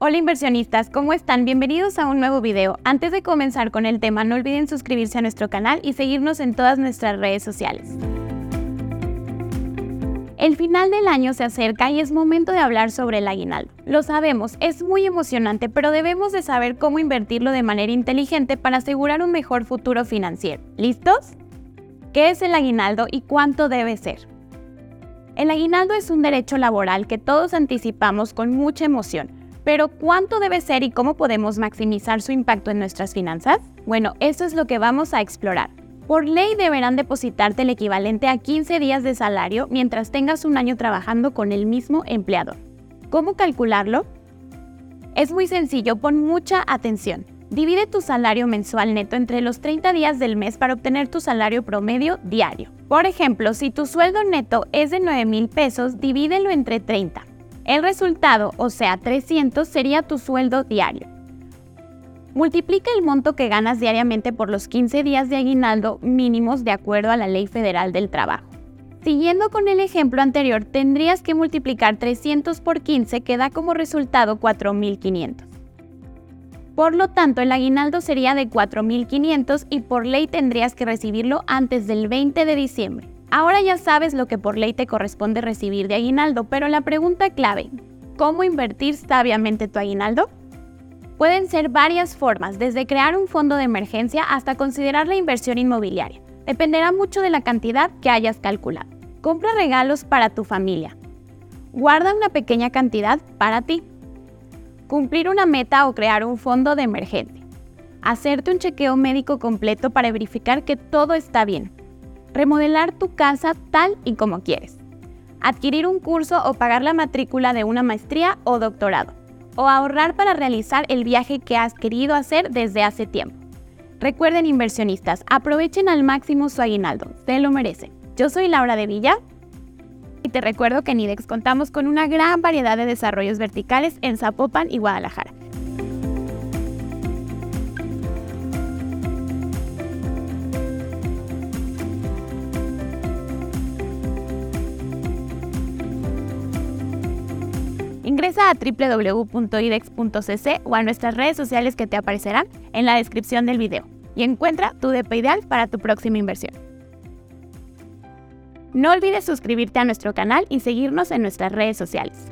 Hola inversionistas, ¿cómo están? Bienvenidos a un nuevo video. Antes de comenzar con el tema, no olviden suscribirse a nuestro canal y seguirnos en todas nuestras redes sociales. El final del año se acerca y es momento de hablar sobre el aguinaldo. Lo sabemos, es muy emocionante, pero debemos de saber cómo invertirlo de manera inteligente para asegurar un mejor futuro financiero. ¿Listos? ¿Qué es el aguinaldo y cuánto debe ser? El aguinaldo es un derecho laboral que todos anticipamos con mucha emoción pero ¿cuánto debe ser y cómo podemos maximizar su impacto en nuestras finanzas? Bueno, eso es lo que vamos a explorar. Por ley deberán depositarte el equivalente a 15 días de salario mientras tengas un año trabajando con el mismo empleador. ¿Cómo calcularlo? Es muy sencillo, pon mucha atención. Divide tu salario mensual neto entre los 30 días del mes para obtener tu salario promedio diario. Por ejemplo, si tu sueldo neto es de 9 mil pesos, divídelo entre 30. El resultado, o sea 300, sería tu sueldo diario. Multiplica el monto que ganas diariamente por los 15 días de aguinaldo mínimos de acuerdo a la Ley Federal del Trabajo. Siguiendo con el ejemplo anterior, tendrías que multiplicar 300 por 15 que da como resultado 4.500. Por lo tanto, el aguinaldo sería de 4.500 y por ley tendrías que recibirlo antes del 20 de diciembre. Ahora ya sabes lo que por ley te corresponde recibir de aguinaldo, pero la pregunta clave, ¿cómo invertir sabiamente tu aguinaldo? Pueden ser varias formas, desde crear un fondo de emergencia hasta considerar la inversión inmobiliaria. Dependerá mucho de la cantidad que hayas calculado. Compra regalos para tu familia. Guarda una pequeña cantidad para ti. Cumplir una meta o crear un fondo de emergencia. Hacerte un chequeo médico completo para verificar que todo está bien remodelar tu casa tal y como quieres, adquirir un curso o pagar la matrícula de una maestría o doctorado, o ahorrar para realizar el viaje que has querido hacer desde hace tiempo. Recuerden inversionistas, aprovechen al máximo su aguinaldo, se lo merecen. Yo soy Laura de Villa y te recuerdo que en IDEX contamos con una gran variedad de desarrollos verticales en Zapopan y Guadalajara. Ingresa a www.idex.cc o a nuestras redes sociales que te aparecerán en la descripción del video y encuentra tu DP ideal para tu próxima inversión. No olvides suscribirte a nuestro canal y seguirnos en nuestras redes sociales.